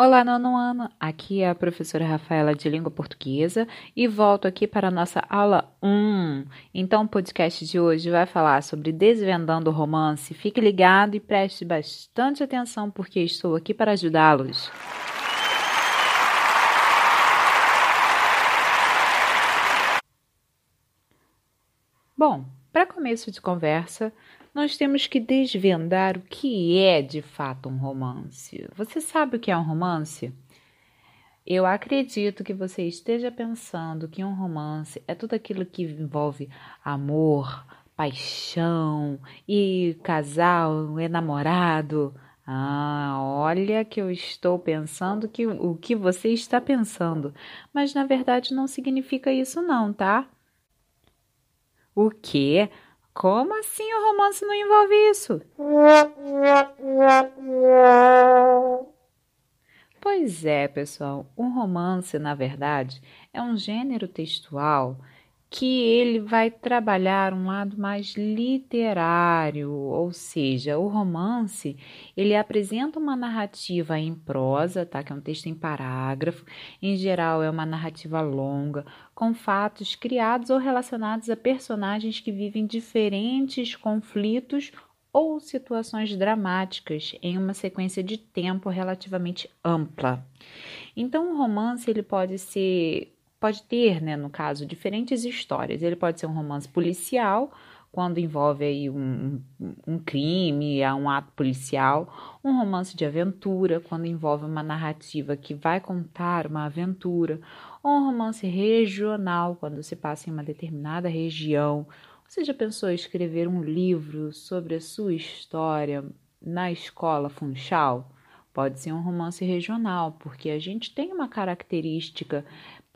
Olá, nono ano! Aqui é a professora Rafaela de Língua Portuguesa e volto aqui para a nossa aula 1. Então, o podcast de hoje vai falar sobre desvendando o romance. Fique ligado e preste bastante atenção porque estou aqui para ajudá-los. Bom, para começo de conversa, nós temos que desvendar o que é de fato um romance. Você sabe o que é um romance? Eu acredito que você esteja pensando que um romance é tudo aquilo que envolve amor, paixão e casal, é namorado. Ah, olha que eu estou pensando que o que você está pensando, mas na verdade não significa isso não, tá? O quê? Como assim o romance não envolve isso? Pois é, pessoal, um romance, na verdade, é um gênero textual que ele vai trabalhar um lado mais literário, ou seja, o romance, ele apresenta uma narrativa em prosa, tá? Que é um texto em parágrafo. Em geral, é uma narrativa longa, com fatos criados ou relacionados a personagens que vivem diferentes conflitos ou situações dramáticas em uma sequência de tempo relativamente ampla. Então, o romance ele pode ser pode ter, né, no caso, diferentes histórias. Ele pode ser um romance policial, quando envolve aí um, um crime, um ato policial, um romance de aventura, quando envolve uma narrativa que vai contar uma aventura, ou um romance regional, quando se passa em uma determinada região. Você já pensou em escrever um livro sobre a sua história na escola Funchal? Pode ser um romance regional, porque a gente tem uma característica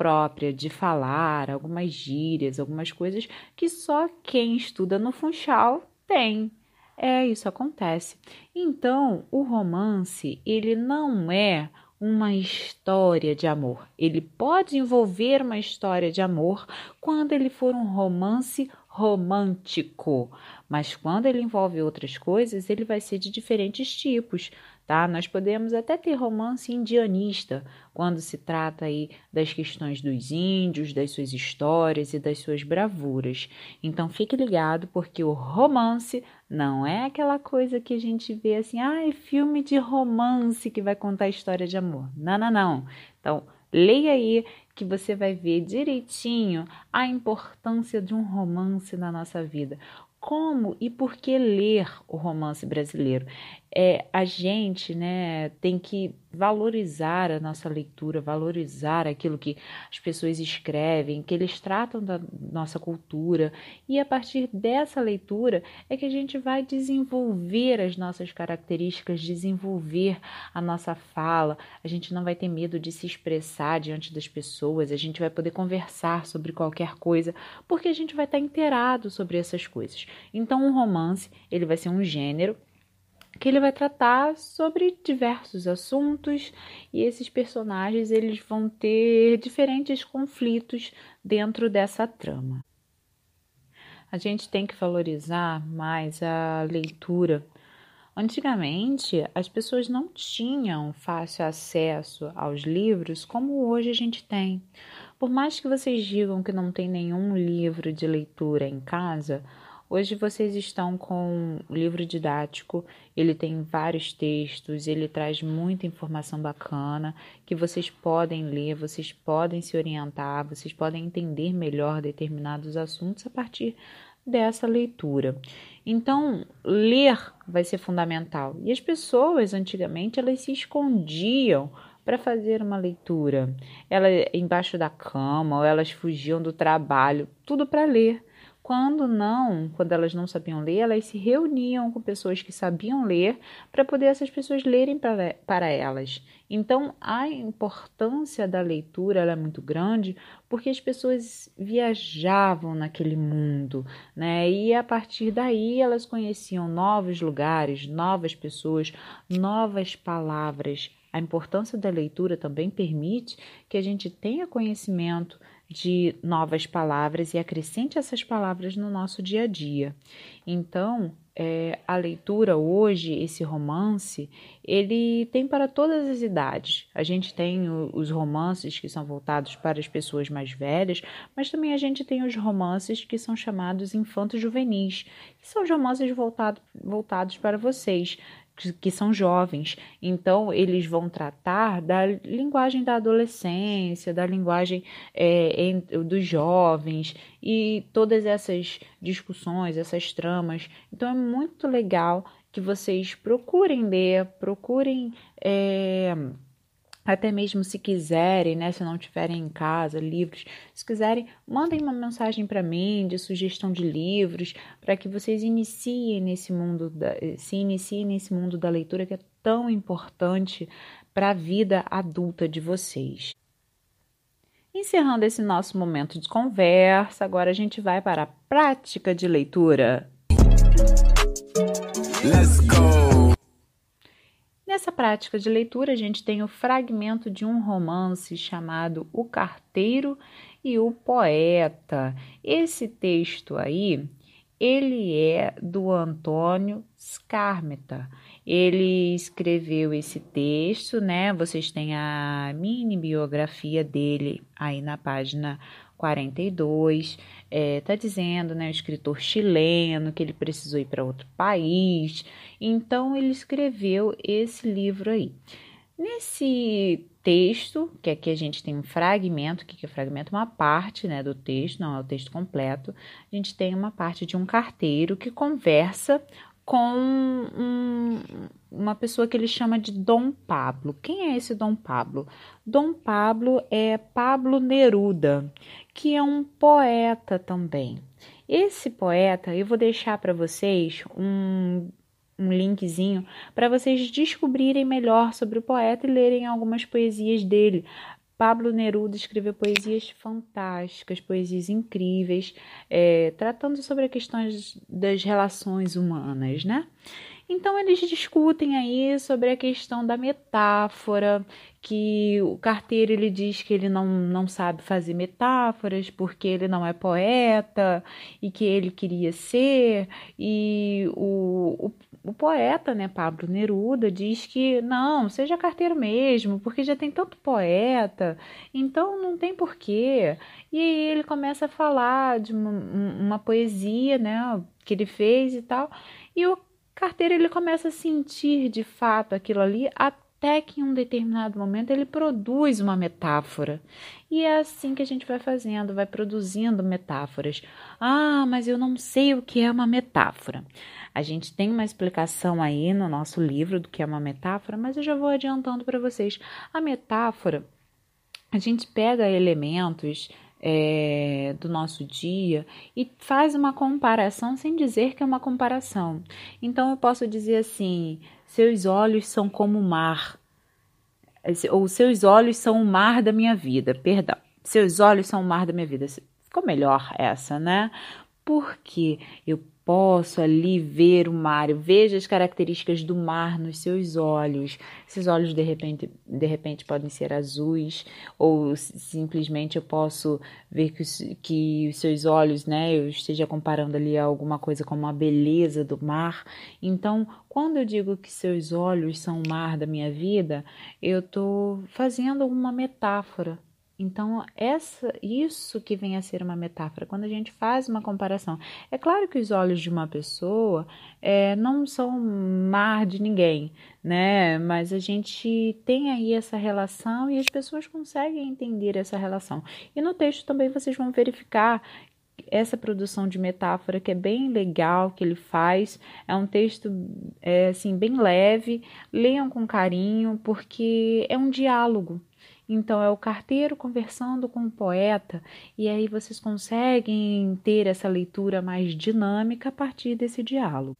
própria de falar, algumas gírias, algumas coisas que só quem estuda no Funchal tem. É, isso acontece. Então, o romance, ele não é uma história de amor. Ele pode envolver uma história de amor quando ele for um romance romântico, mas quando ele envolve outras coisas, ele vai ser de diferentes tipos tá? Nós podemos até ter romance indianista, quando se trata aí das questões dos índios, das suas histórias e das suas bravuras. Então fique ligado, porque o romance não é aquela coisa que a gente vê assim, ah, é filme de romance que vai contar história de amor. Não, não, não. Então, leia aí que você vai ver direitinho a importância de um romance na nossa vida como e por que ler o romance brasileiro? É, a gente né, tem que valorizar a nossa leitura, valorizar aquilo que as pessoas escrevem, que eles tratam da nossa cultura, e a partir dessa leitura é que a gente vai desenvolver as nossas características, desenvolver a nossa fala, a gente não vai ter medo de se expressar diante das pessoas, a gente vai poder conversar sobre qualquer coisa, porque a gente vai estar inteirado sobre essas coisas. Então, um romance, ele vai ser um gênero que ele vai tratar sobre diversos assuntos e esses personagens eles vão ter diferentes conflitos dentro dessa trama. A gente tem que valorizar mais a leitura. Antigamente, as pessoas não tinham fácil acesso aos livros como hoje a gente tem. Por mais que vocês digam que não tem nenhum livro de leitura em casa, Hoje vocês estão com o livro didático, ele tem vários textos, ele traz muita informação bacana que vocês podem ler, vocês podem se orientar, vocês podem entender melhor determinados assuntos a partir dessa leitura. Então, ler vai ser fundamental. E as pessoas antigamente elas se escondiam para fazer uma leitura. Ela embaixo da cama, ou elas fugiam do trabalho, tudo para ler. Quando não, quando elas não sabiam ler, elas se reuniam com pessoas que sabiam ler para poder essas pessoas lerem para, para elas. Então, a importância da leitura é muito grande porque as pessoas viajavam naquele mundo, né? E a partir daí elas conheciam novos lugares, novas pessoas, novas palavras. A importância da leitura também permite que a gente tenha conhecimento de novas palavras e acrescente essas palavras no nosso dia a dia. Então, é, a leitura hoje, esse romance, ele tem para todas as idades. A gente tem os romances que são voltados para as pessoas mais velhas, mas também a gente tem os romances que são chamados infantos juvenis, que são os romances voltado, voltados para vocês, que são jovens. Então, eles vão tratar da linguagem da adolescência, da linguagem é, dos jovens e todas essas discussões, essas tramas. Então, é muito legal que vocês procurem ler, procurem. É, até mesmo se quiserem, né, se não tiverem em casa livros, se quiserem, mandem uma mensagem para mim de sugestão de livros, para que vocês iniciem nesse mundo, da, se iniciem nesse mundo da leitura que é tão importante para a vida adulta de vocês. Encerrando esse nosso momento de conversa, agora a gente vai para a prática de leitura. Let's go! Nessa prática de leitura, a gente tem o fragmento de um romance chamado O Carteiro e o Poeta. Esse texto aí, ele é do Antônio Scarmeta. Ele escreveu esse texto, né? Vocês têm a mini biografia dele aí na página 42, está é, tá dizendo, né, o escritor chileno, que ele precisou ir para outro país, então ele escreveu esse livro aí. Nesse texto, que aqui a gente tem um fragmento, que é fragmento? Uma parte né, do texto, não é o texto completo, a gente tem uma parte de um carteiro que conversa com um, uma pessoa que ele chama de Dom Pablo. Quem é esse Dom Pablo? Dom Pablo é Pablo Neruda, que é um poeta também. Esse poeta, eu vou deixar para vocês um, um linkzinho para vocês descobrirem melhor sobre o poeta e lerem algumas poesias dele. Pablo Neruda escreveu poesias fantásticas, poesias incríveis, é, tratando sobre questões das relações humanas, né? Então eles discutem aí sobre a questão da metáfora, que o carteiro ele diz que ele não, não sabe fazer metáforas porque ele não é poeta e que ele queria ser, e o, o o poeta, né, Pablo Neruda, diz que não, seja carteiro mesmo, porque já tem tanto poeta, então não tem porquê. E aí ele começa a falar de uma, uma poesia, né, que ele fez e tal, e o carteiro ele começa a sentir de fato aquilo ali até que em um determinado momento ele produz uma metáfora. E é assim que a gente vai fazendo, vai produzindo metáforas. Ah, mas eu não sei o que é uma metáfora. A gente tem uma explicação aí no nosso livro do que é uma metáfora, mas eu já vou adiantando para vocês. A metáfora, a gente pega elementos é, do nosso dia e faz uma comparação sem dizer que é uma comparação. Então eu posso dizer assim: seus olhos são como o mar, ou seus olhos são o mar da minha vida, perdão. Seus olhos são o mar da minha vida. Ficou melhor essa, né? Porque eu posso ali ver o mar, eu vejo as características do mar nos seus olhos. Esses olhos de repente, de repente podem ser azuis ou simplesmente eu posso ver que, que os seus olhos, né, eu esteja comparando ali alguma coisa com a beleza do mar. Então, quando eu digo que seus olhos são o mar da minha vida, eu estou fazendo uma metáfora então, essa, isso que vem a ser uma metáfora, quando a gente faz uma comparação. É claro que os olhos de uma pessoa é, não são mar de ninguém, né? Mas a gente tem aí essa relação e as pessoas conseguem entender essa relação. E no texto também vocês vão verificar essa produção de metáfora que é bem legal que ele faz. É um texto é, assim bem leve. Leiam com carinho porque é um diálogo então, é o carteiro conversando com o poeta, e aí vocês conseguem ter essa leitura mais dinâmica a partir desse diálogo.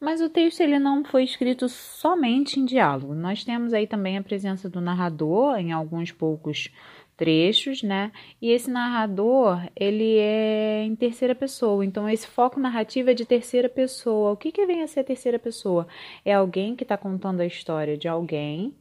Mas o texto ele não foi escrito somente em diálogo. Nós temos aí também a presença do narrador em alguns poucos trechos, né? E esse narrador, ele é em terceira pessoa. Então, esse foco narrativo é de terceira pessoa. O que, que vem a ser terceira pessoa? É alguém que está contando a história de alguém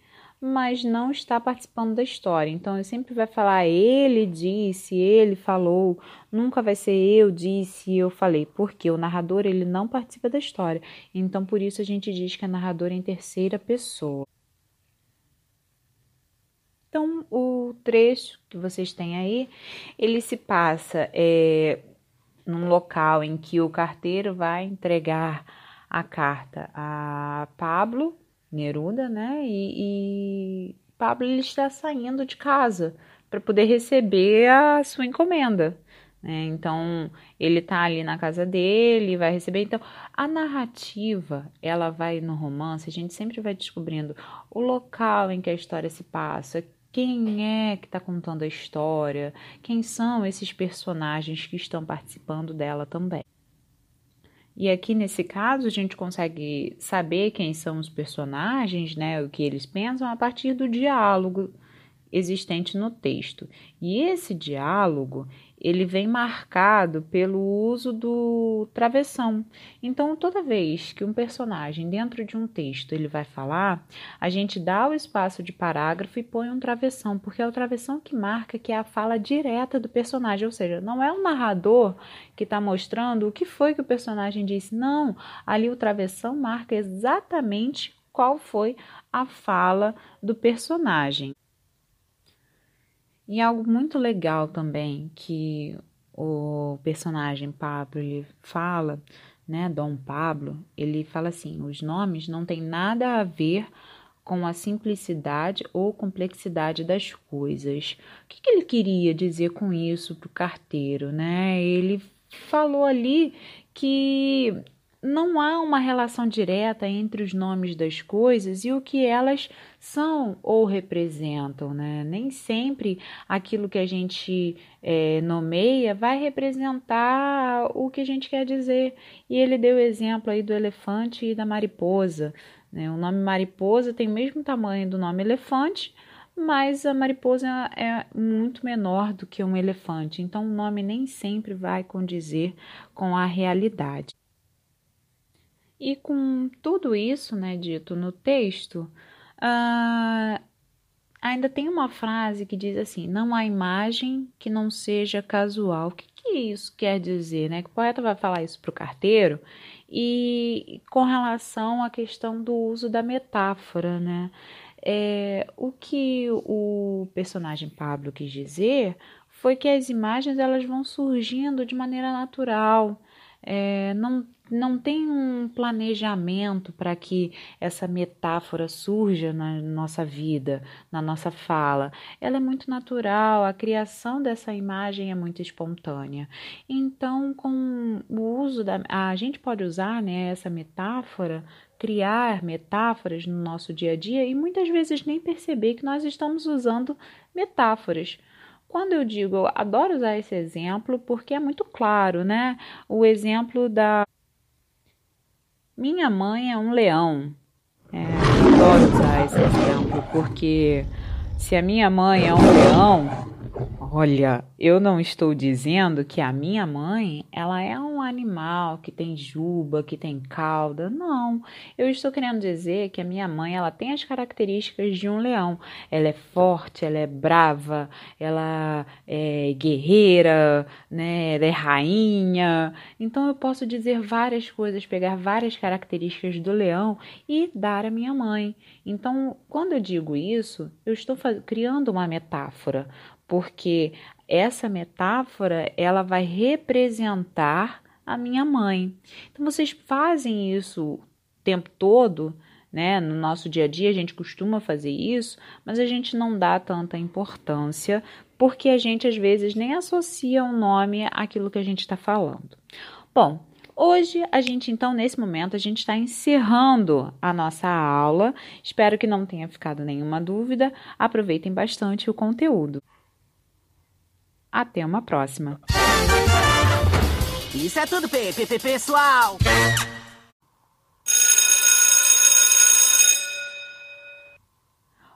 mas não está participando da história. Então, eu sempre vai falar ele disse, ele falou, nunca vai ser eu disse, eu falei, porque o narrador ele não participa da história. Então, por isso a gente diz que a narradora é em terceira pessoa. Então, o trecho que vocês têm aí, ele se passa é, num local em que o carteiro vai entregar a carta a Pablo Neruda, né? E, e Pablo ele está saindo de casa para poder receber a sua encomenda. Né? Então ele está ali na casa dele, vai receber. Então a narrativa ela vai no romance, a gente sempre vai descobrindo o local em que a história se passa, quem é que está contando a história, quem são esses personagens que estão participando dela também. E aqui nesse caso a gente consegue saber quem são os personagens, né, o que eles pensam a partir do diálogo existente no texto. E esse diálogo, ele vem marcado pelo uso do travessão. Então, toda vez que um personagem dentro de um texto ele vai falar, a gente dá o espaço de parágrafo e põe um travessão, porque é o travessão que marca que é a fala direta do personagem, ou seja, não é o narrador que está mostrando o que foi que o personagem disse, não, ali o travessão marca exatamente qual foi a fala do personagem. E algo muito legal também que o personagem Pablo ele fala, né, Dom Pablo, ele fala assim: os nomes não têm nada a ver com a simplicidade ou complexidade das coisas. O que, que ele queria dizer com isso para o carteiro, né? Ele falou ali que não há uma relação direta entre os nomes das coisas e o que elas são ou representam, né? Nem sempre aquilo que a gente é, nomeia vai representar o que a gente quer dizer. E ele deu o exemplo aí do elefante e da mariposa. Né? O nome mariposa tem o mesmo tamanho do nome elefante, mas a mariposa é muito menor do que um elefante. Então, o nome nem sempre vai condizer com a realidade. E com tudo isso, né, dito no texto, uh, ainda tem uma frase que diz assim: não há imagem que não seja casual. O que, que isso quer dizer, né? Que o poeta vai falar isso para o carteiro e com relação à questão do uso da metáfora, né? É, o que o personagem Pablo quis dizer foi que as imagens elas vão surgindo de maneira natural, é, não, não tem um planejamento para que essa metáfora surja na nossa vida, na nossa fala. Ela é muito natural, a criação dessa imagem é muito espontânea. Então, com o uso da. A gente pode usar né, essa metáfora criar metáforas no nosso dia a dia e muitas vezes nem perceber que nós estamos usando metáforas. Quando eu digo, eu adoro usar esse exemplo porque é muito claro, né? O exemplo da minha mãe é um leão. É, adoro usar esse exemplo porque se a minha mãe é um leão, Olha, eu não estou dizendo que a minha mãe, ela é um animal que tem juba, que tem cauda. Não. Eu estou querendo dizer que a minha mãe, ela tem as características de um leão. Ela é forte, ela é brava, ela é guerreira, né? Ela é rainha. Então eu posso dizer várias coisas, pegar várias características do leão e dar à minha mãe. Então, quando eu digo isso, eu estou criando uma metáfora porque essa metáfora ela vai representar a minha mãe. Então vocês fazem isso o tempo todo, né? No nosso dia a dia a gente costuma fazer isso, mas a gente não dá tanta importância porque a gente às vezes nem associa um nome àquilo que a gente está falando. Bom, Hoje a gente então nesse momento a gente está encerrando a nossa aula. Espero que não tenha ficado nenhuma dúvida. Aproveitem bastante o conteúdo. Até uma próxima. Isso é tudo, Pepe, pessoal!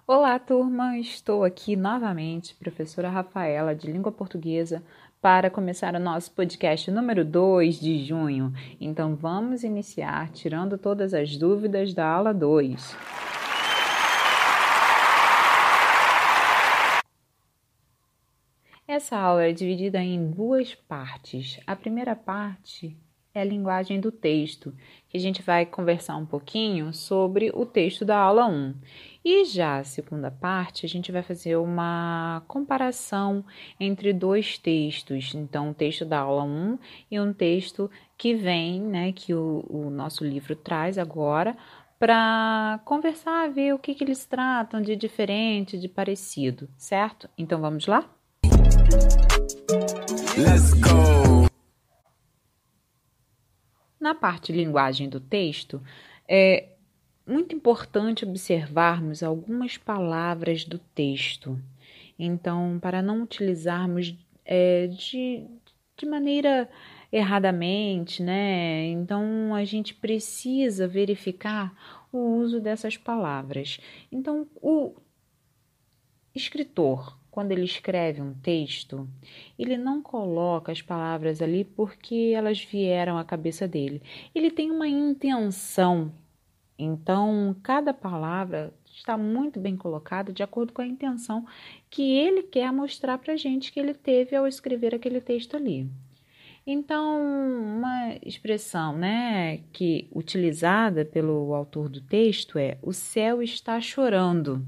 Olá, turma! Estou aqui novamente, professora Rafaela, de Língua Portuguesa, para começar o nosso podcast número 2 de junho. Então, vamos iniciar tirando todas as dúvidas da aula 2. Essa aula é dividida em duas partes. A primeira parte é a linguagem do texto, que a gente vai conversar um pouquinho sobre o texto da aula 1. E já a segunda parte, a gente vai fazer uma comparação entre dois textos. Então, o texto da aula 1 e um texto que vem, né, que o, o nosso livro traz agora, para conversar, ver o que, que eles tratam de diferente, de parecido, certo? Então, vamos lá? Let's go! Na parte linguagem do texto, é muito importante observarmos algumas palavras do texto. Então, para não utilizarmos é, de, de maneira erradamente, né? Então, a gente precisa verificar o uso dessas palavras. Então, o escritor, quando ele escreve um texto, ele não coloca as palavras ali porque elas vieram à cabeça dele. Ele tem uma intenção. Então, cada palavra está muito bem colocada de acordo com a intenção que ele quer mostrar para a gente que ele teve ao escrever aquele texto ali. Então, uma expressão, né, que utilizada pelo autor do texto é: o céu está chorando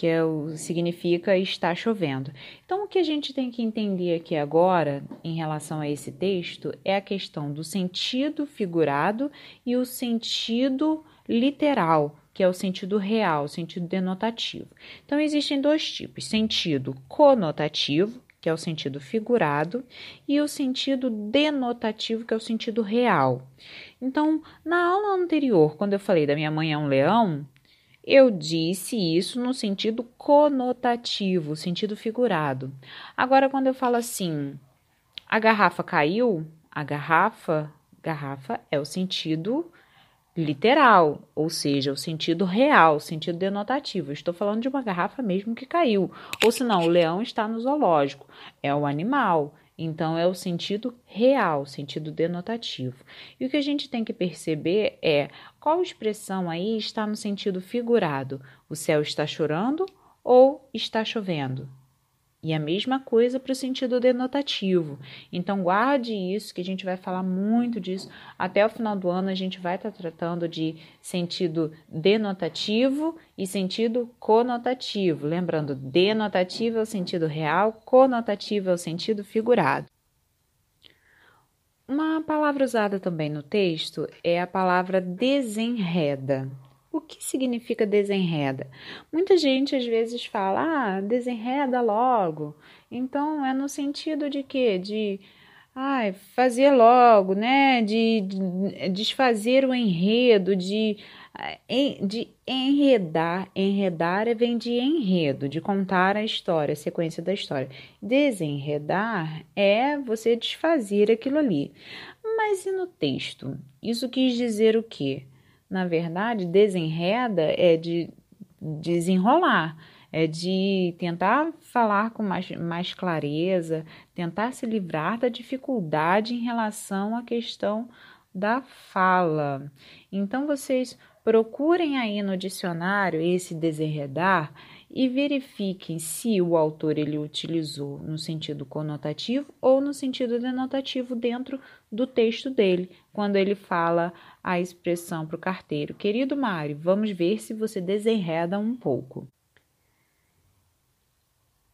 que é o, significa está chovendo. Então, o que a gente tem que entender aqui agora, em relação a esse texto, é a questão do sentido figurado e o sentido literal, que é o sentido real, o sentido denotativo. Então, existem dois tipos: sentido conotativo, que é o sentido figurado, e o sentido denotativo, que é o sentido real. Então, na aula anterior, quando eu falei da minha mãe é um leão, eu disse isso no sentido conotativo, sentido figurado. Agora, quando eu falo assim, a garrafa caiu, a garrafa, garrafa é o sentido literal, ou seja, o sentido real, o sentido denotativo. estou falando de uma garrafa mesmo que caiu. Ou senão, o leão está no zoológico, é o animal. Então, é o sentido real, sentido denotativo. E o que a gente tem que perceber é qual expressão aí está no sentido figurado: o céu está chorando ou está chovendo? E a mesma coisa para o sentido denotativo. Então, guarde isso, que a gente vai falar muito disso. Até o final do ano, a gente vai estar tá tratando de sentido denotativo e sentido conotativo. Lembrando, denotativo é o sentido real, conotativo é o sentido figurado. Uma palavra usada também no texto é a palavra desenreda. O que significa desenreda? Muita gente às vezes fala, ah, desenreda logo. Então é no sentido de quê? De ai, fazer logo, né? De, de desfazer o enredo, de, de enredar. Enredar é vem de enredo, de contar a história, a sequência da história. Desenredar é você desfazer aquilo ali. Mas e no texto? Isso quis dizer o quê? Na verdade, desenreda é de desenrolar, é de tentar falar com mais, mais clareza, tentar se livrar da dificuldade em relação à questão da fala. Então, vocês procurem aí no dicionário esse desenredar e verifiquem se o autor ele utilizou no sentido conotativo ou no sentido denotativo dentro do texto dele, quando ele fala a expressão para o carteiro: Querido Mário, vamos ver se você desenreda um pouco.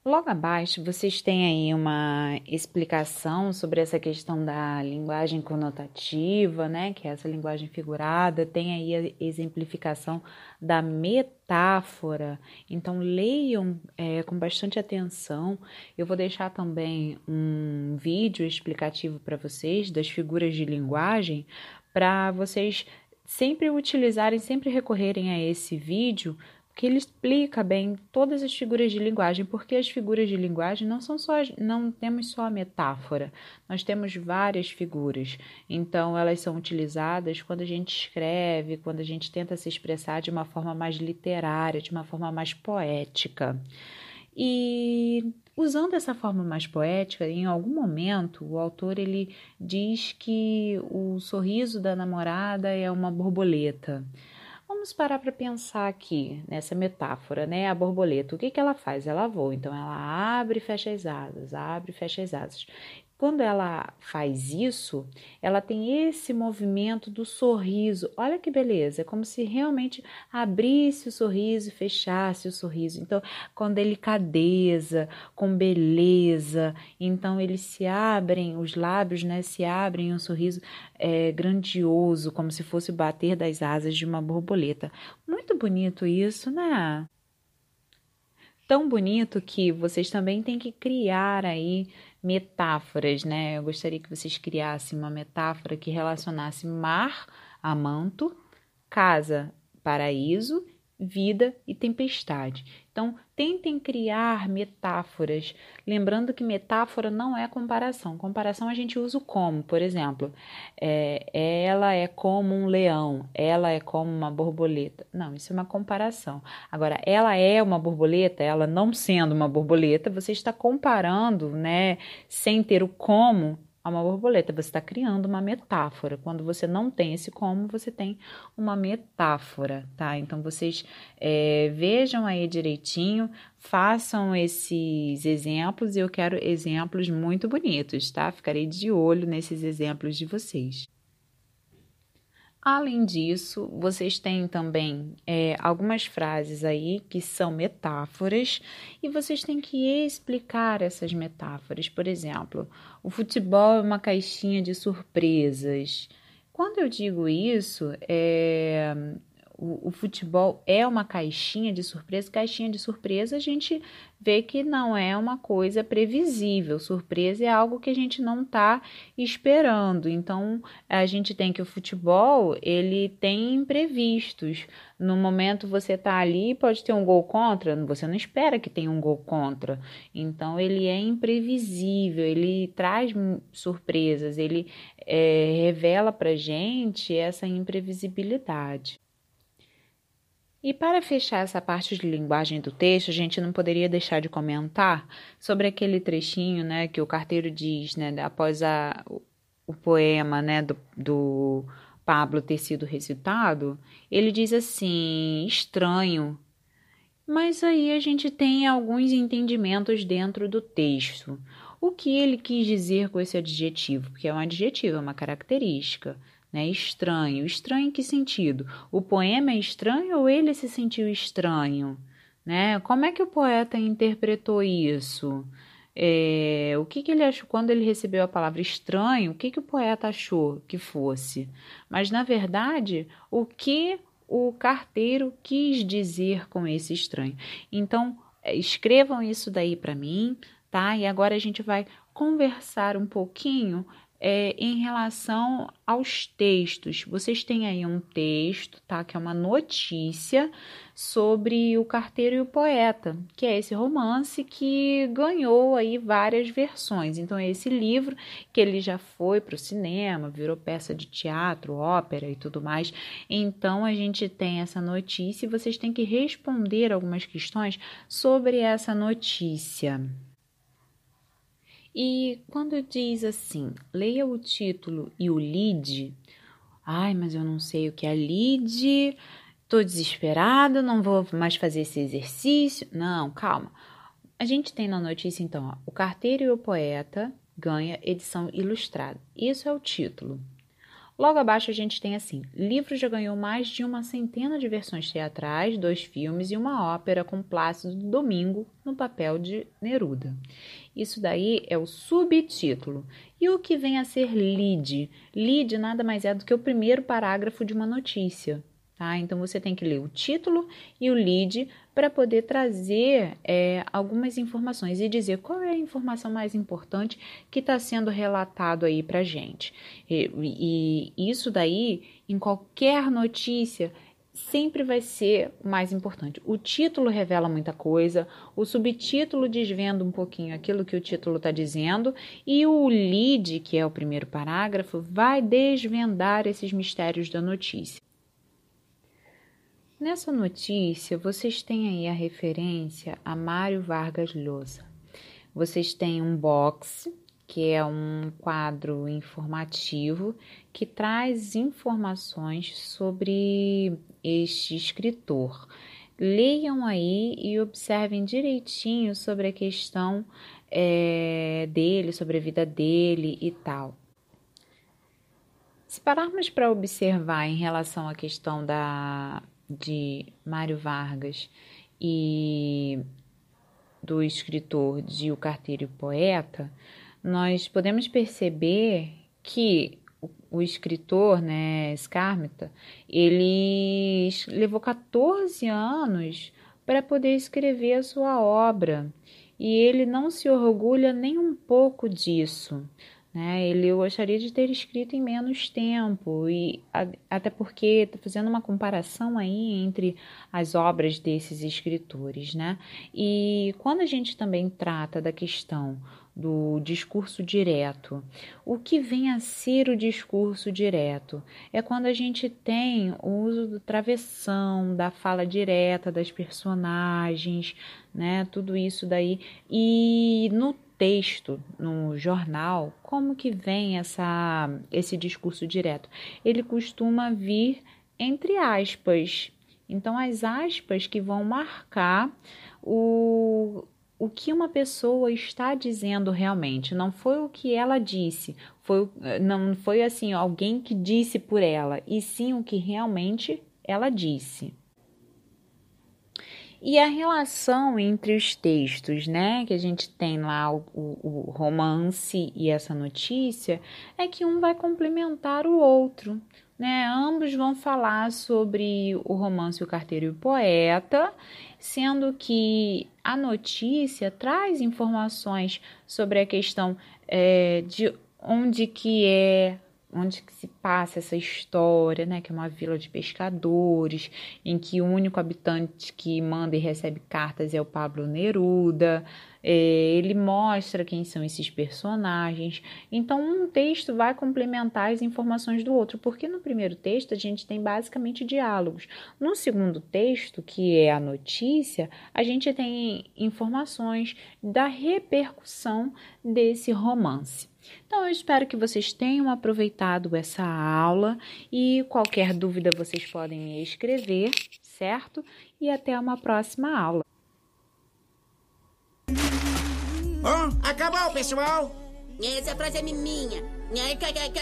Logo abaixo, vocês têm aí uma explicação sobre essa questão da linguagem conotativa, né, que é essa linguagem figurada, tem aí a exemplificação da metáfora. Então, leiam é, com bastante atenção. Eu vou deixar também um vídeo explicativo para vocês das figuras de linguagem, para vocês sempre utilizarem, sempre recorrerem a esse vídeo que ele explica bem todas as figuras de linguagem, porque as figuras de linguagem não são só não temos só a metáfora, nós temos várias figuras. Então elas são utilizadas quando a gente escreve, quando a gente tenta se expressar de uma forma mais literária, de uma forma mais poética. E usando essa forma mais poética, em algum momento o autor ele diz que o sorriso da namorada é uma borboleta. Vamos parar para pensar aqui nessa metáfora, né? A borboleta, o que, que ela faz? Ela voa, então ela abre e fecha as asas, abre e fecha as asas. Quando ela faz isso, ela tem esse movimento do sorriso. Olha que beleza, é como se realmente abrisse o sorriso e fechasse o sorriso. Então, com delicadeza, com beleza, então eles se abrem, os lábios, né, se abrem um sorriso é, grandioso, como se fosse bater das asas de uma borboleta. Muito bonito isso, né? Tão bonito que vocês também têm que criar aí metáforas, né? Eu gostaria que vocês criassem uma metáfora que relacionasse mar a manto, casa, paraíso vida e tempestade. Então, tentem criar metáforas, lembrando que metáfora não é comparação. Comparação a gente usa o como, por exemplo, é, ela é como um leão, ela é como uma borboleta. Não, isso é uma comparação. Agora, ela é uma borboleta, ela não sendo uma borboleta, você está comparando, né, sem ter o como, a uma borboleta. Você está criando uma metáfora. Quando você não tem esse como, você tem uma metáfora, tá? Então vocês é, vejam aí direitinho, façam esses exemplos e eu quero exemplos muito bonitos, tá? Ficarei de olho nesses exemplos de vocês. Além disso, vocês têm também é, algumas frases aí que são metáforas e vocês têm que explicar essas metáforas. Por exemplo, o futebol é uma caixinha de surpresas. Quando eu digo isso, é, o, o, futebol é uma caixinha de surpresa. Caixinha de surpresa a gente vê que não é uma coisa previsível. Surpresa é algo que a gente não está esperando. Então a gente tem que o futebol ele tem imprevistos. No momento você está ali pode ter um gol contra. Você não espera que tenha um gol contra. Então ele é imprevisível. Ele traz surpresas. Ele é, revela para gente essa imprevisibilidade. E para fechar essa parte de linguagem do texto, a gente não poderia deixar de comentar sobre aquele trechinho, né, que o carteiro diz, né, após a, o poema, né, do, do Pablo ter sido recitado, ele diz assim, estranho. Mas aí a gente tem alguns entendimentos dentro do texto. O que ele quis dizer com esse adjetivo? Porque é um adjetivo, é uma característica né? Estranho. Estranho em que sentido? O poema é estranho ou ele se sentiu estranho? Né? Como é que o poeta interpretou isso? É, o que, que, ele achou quando ele recebeu a palavra estranho? O que, que o poeta achou que fosse? Mas na verdade, o que o carteiro quis dizer com esse estranho? Então, é, escrevam isso daí para mim, tá? E agora a gente vai conversar um pouquinho é, em relação aos textos. Vocês têm aí um texto, tá? Que é uma notícia sobre o carteiro e o poeta, que é esse romance que ganhou aí várias versões. Então, é esse livro que ele já foi para o cinema, virou peça de teatro, ópera e tudo mais. Então, a gente tem essa notícia e vocês têm que responder algumas questões sobre essa notícia. E quando diz assim, leia o título e o lead, ai, mas eu não sei o que é lead, tô desesperada, não vou mais fazer esse exercício. Não, calma. A gente tem na notícia então, ó, o carteiro e o poeta ganha edição ilustrada. Isso é o título. Logo abaixo a gente tem assim: livro já ganhou mais de uma centena de versões teatrais, dois filmes e uma ópera com Plácido Domingo no papel de Neruda. Isso daí é o subtítulo. E o que vem a ser lead? Lead nada mais é do que o primeiro parágrafo de uma notícia. Tá? Então você tem que ler o título e o lead para poder trazer é, algumas informações e dizer qual é a informação mais importante que está sendo relatado aí para gente. E, e isso daí, em qualquer notícia, sempre vai ser mais importante. O título revela muita coisa, o subtítulo desvenda um pouquinho aquilo que o título está dizendo, e o lead, que é o primeiro parágrafo, vai desvendar esses mistérios da notícia. Nessa notícia, vocês têm aí a referência a Mário Vargas Llosa. Vocês têm um box que é um quadro informativo que traz informações sobre este escritor. Leiam aí e observem direitinho sobre a questão é, dele, sobre a vida dele e tal. Se pararmos para observar em relação à questão da, de Mário Vargas e do escritor de O Carteiro e Poeta, nós podemos perceber que o, o escritor, né, Scarmeta, ele levou 14 anos para poder escrever a sua obra e ele não se orgulha nem um pouco disso. Né? Ele gostaria de ter escrito em menos tempo, e até porque está fazendo uma comparação aí entre as obras desses escritores. Né? E quando a gente também trata da questão do discurso direto. O que vem a ser o discurso direto? É quando a gente tem o uso do travessão, da fala direta das personagens, né? Tudo isso daí. E no texto, no jornal, como que vem essa, esse discurso direto? Ele costuma vir entre aspas. Então, as aspas que vão marcar o, o que uma pessoa está dizendo realmente, não foi o que ela disse, foi, não foi assim alguém que disse por ela, e sim o que realmente ela disse. E a relação entre os textos, né, que a gente tem lá o, o, romance e essa notícia, é que um vai complementar o outro. Né? Ambos vão falar sobre o romance O Carteiro e o Poeta, sendo que a notícia traz informações sobre a questão é, de onde que é onde que se passa essa história, né, que é uma vila de pescadores, em que o único habitante que manda e recebe cartas é o Pablo Neruda. É, ele mostra quem são esses personagens. Então, um texto vai complementar as informações do outro, porque no primeiro texto a gente tem basicamente diálogos. No segundo texto, que é a notícia, a gente tem informações da repercussão desse romance. Então, eu espero que vocês tenham aproveitado essa aula e qualquer dúvida vocês podem me escrever, certo? E até uma próxima aula. Oh, acabou, pessoal! Essa frase é minha.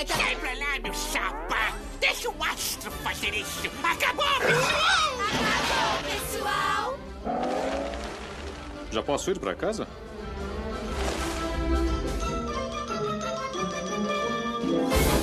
Sai pra lá, meu chapa! Deixa o astro fazer isso! Acabou, pessoal! Acabou, pessoal! Já posso ir pra casa? Thank you.